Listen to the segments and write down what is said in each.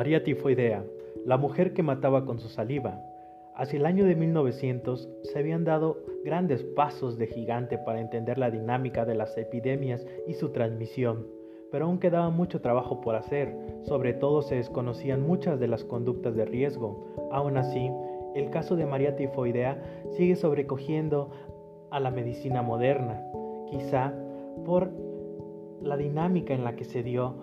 María Tifoidea, la mujer que mataba con su saliva. Hacia el año de 1900 se habían dado grandes pasos de gigante para entender la dinámica de las epidemias y su transmisión, pero aún quedaba mucho trabajo por hacer, sobre todo se desconocían muchas de las conductas de riesgo. Aún así, el caso de María Tifoidea sigue sobrecogiendo a la medicina moderna, quizá por la dinámica en la que se dio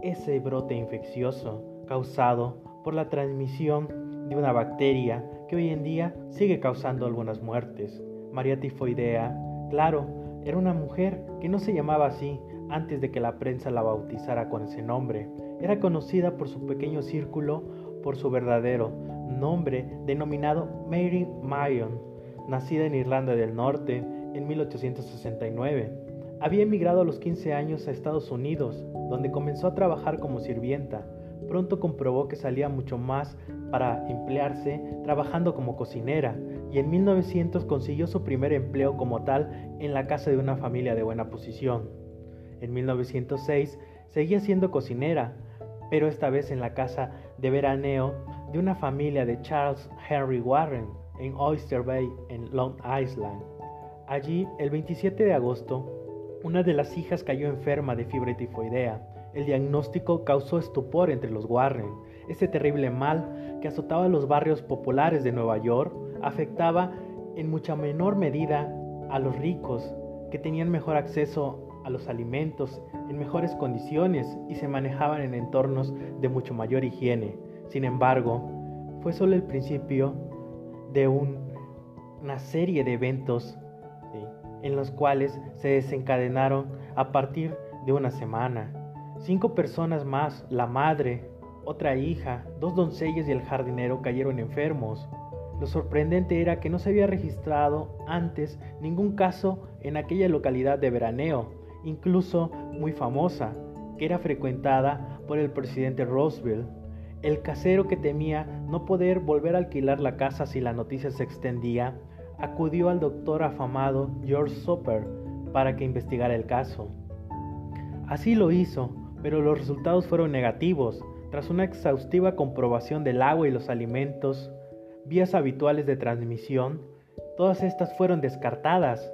ese brote infeccioso causado por la transmisión de una bacteria que hoy en día sigue causando algunas muertes. María Tifoidea, claro, era una mujer que no se llamaba así antes de que la prensa la bautizara con ese nombre. Era conocida por su pequeño círculo por su verdadero nombre denominado Mary Mayon, nacida en Irlanda del Norte en 1869. Había emigrado a los 15 años a Estados Unidos, donde comenzó a trabajar como sirvienta. Pronto comprobó que salía mucho más para emplearse trabajando como cocinera y en 1900 consiguió su primer empleo como tal en la casa de una familia de buena posición. En 1906 seguía siendo cocinera, pero esta vez en la casa de veraneo de una familia de Charles Henry Warren en Oyster Bay, en Long Island. Allí, el 27 de agosto, una de las hijas cayó enferma de fiebre tifoidea. El diagnóstico causó estupor entre los Warren. Ese terrible mal que azotaba los barrios populares de Nueva York afectaba en mucha menor medida a los ricos, que tenían mejor acceso a los alimentos en mejores condiciones y se manejaban en entornos de mucho mayor higiene. Sin embargo, fue solo el principio de una serie de eventos en los cuales se desencadenaron a partir de una semana. Cinco personas más, la madre, otra hija, dos doncellas y el jardinero cayeron enfermos. Lo sorprendente era que no se había registrado antes ningún caso en aquella localidad de veraneo, incluso muy famosa, que era frecuentada por el presidente Roosevelt. El casero que temía no poder volver a alquilar la casa si la noticia se extendía, acudió al doctor afamado George Soper para que investigara el caso. Así lo hizo, pero los resultados fueron negativos. Tras una exhaustiva comprobación del agua y los alimentos, vías habituales de transmisión, todas estas fueron descartadas.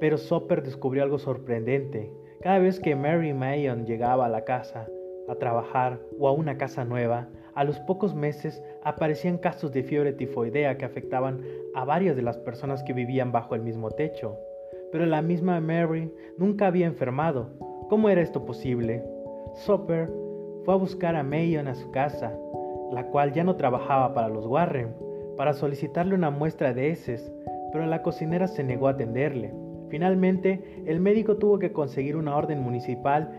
Pero Soper descubrió algo sorprendente. Cada vez que Mary Mayon llegaba a la casa a trabajar o a una casa nueva, a los pocos meses aparecían casos de fiebre tifoidea que afectaban a varias de las personas que vivían bajo el mismo techo. Pero la misma Mary nunca había enfermado. ¿Cómo era esto posible? Soper fue a buscar a Mayon a su casa, la cual ya no trabajaba para los Warren, para solicitarle una muestra de heces, pero la cocinera se negó a atenderle. Finalmente, el médico tuvo que conseguir una orden municipal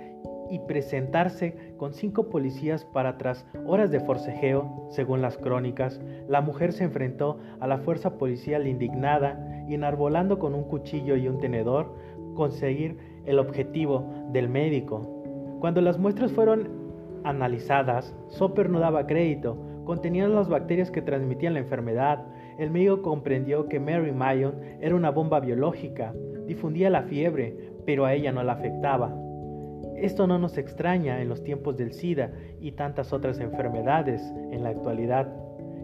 y presentarse con cinco policías para tras horas de forcejeo, según las crónicas, la mujer se enfrentó a la fuerza policial indignada y enarbolando con un cuchillo y un tenedor conseguir el objetivo del médico. Cuando las muestras fueron analizadas, Soper no daba crédito, contenían las bacterias que transmitían la enfermedad. El médico comprendió que Mary Mayon era una bomba biológica, difundía la fiebre, pero a ella no la afectaba. Esto no nos extraña en los tiempos del SIDA y tantas otras enfermedades en la actualidad,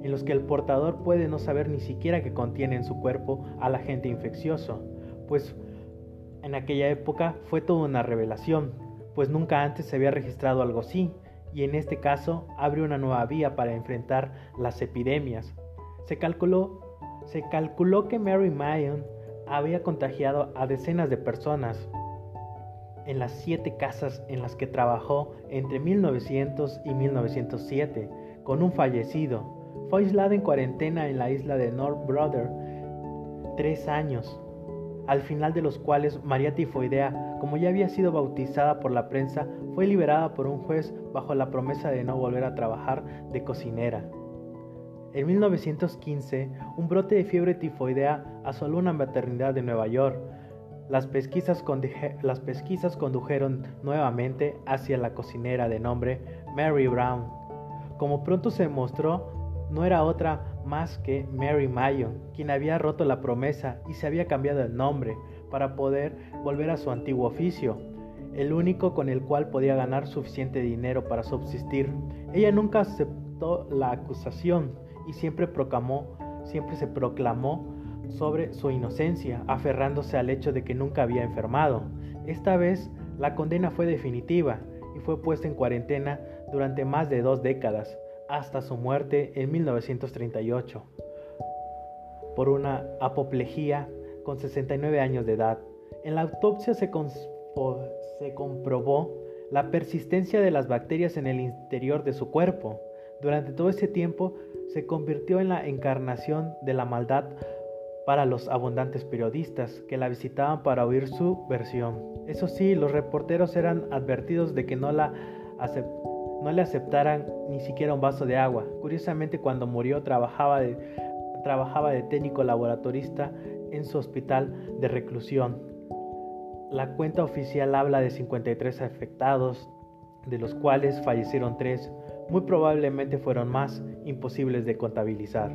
en los que el portador puede no saber ni siquiera que contiene en su cuerpo al agente infeccioso, pues en aquella época fue toda una revelación, pues nunca antes se había registrado algo así, y en este caso abre una nueva vía para enfrentar las epidemias. Se calculó, se calculó que Mary Mayon había contagiado a decenas de personas, en las siete casas en las que trabajó entre 1900 y 1907, con un fallecido. Fue aislada en cuarentena en la isla de North Brother tres años, al final de los cuales María Tifoidea, como ya había sido bautizada por la prensa, fue liberada por un juez bajo la promesa de no volver a trabajar de cocinera. En 1915, un brote de fiebre tifoidea asoló una maternidad de Nueva York, las pesquisas, las pesquisas condujeron nuevamente hacia la cocinera de nombre Mary Brown. Como pronto se mostró, no era otra más que Mary Mayon, quien había roto la promesa y se había cambiado el nombre para poder volver a su antiguo oficio. el único con el cual podía ganar suficiente dinero para subsistir. Ella nunca aceptó la acusación y siempre proclamó, siempre se proclamó sobre su inocencia, aferrándose al hecho de que nunca había enfermado. Esta vez la condena fue definitiva y fue puesta en cuarentena durante más de dos décadas, hasta su muerte en 1938, por una apoplejía con 69 años de edad. En la autopsia se, se comprobó la persistencia de las bacterias en el interior de su cuerpo. Durante todo ese tiempo se convirtió en la encarnación de la maldad para los abundantes periodistas que la visitaban para oír su versión. Eso sí, los reporteros eran advertidos de que no, la no le aceptaran ni siquiera un vaso de agua. Curiosamente, cuando murió trabajaba de, trabajaba de técnico laboratorista en su hospital de reclusión. La cuenta oficial habla de 53 afectados, de los cuales fallecieron 3. Muy probablemente fueron más imposibles de contabilizar.